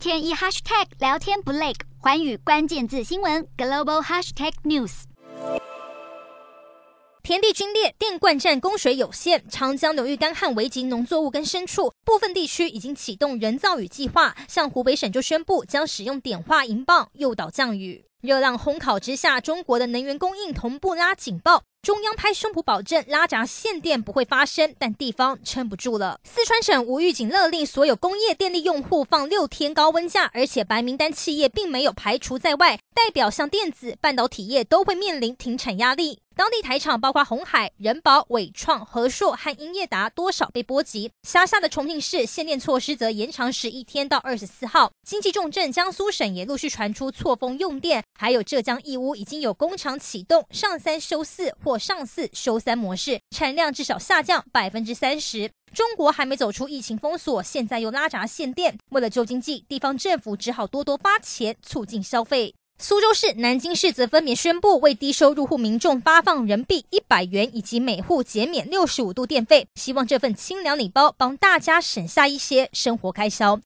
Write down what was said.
天一 hashtag 聊天不累，寰宇关键字新闻 global hashtag news。田地龟裂，电灌站供水有限，长江流域干旱危及农作物跟牲畜，部分地区已经启动人造雨计划，像湖北省就宣布将使用碘化银棒诱导降雨。热浪烘烤之下，中国的能源供应同步拉警报。中央拍胸脯保证拉闸限电不会发生，但地方撑不住了。四川省无预警勒令所有工业电力用户放六天高温假，而且白名单企业并没有排除在外，代表像电子、半导体业都会面临停产压力。当地台厂包括红海、人保、伟创、和硕和英业达多少被波及。辖下的重庆市限电措施则延长十一天到二十四号。经济重镇江苏省也陆续传出错峰用电，还有浙江义乌已经有工厂启动上三休四或或上四休三模式，产量至少下降百分之三十。中国还没走出疫情封锁，现在又拉闸限电，为了救经济，地方政府只好多多发钱促进消费。苏州市、南京市则分别宣布为低收入户民众发放人民币一百元，以及每户减免六十五度电费，希望这份清凉礼包帮大家省下一些生活开销。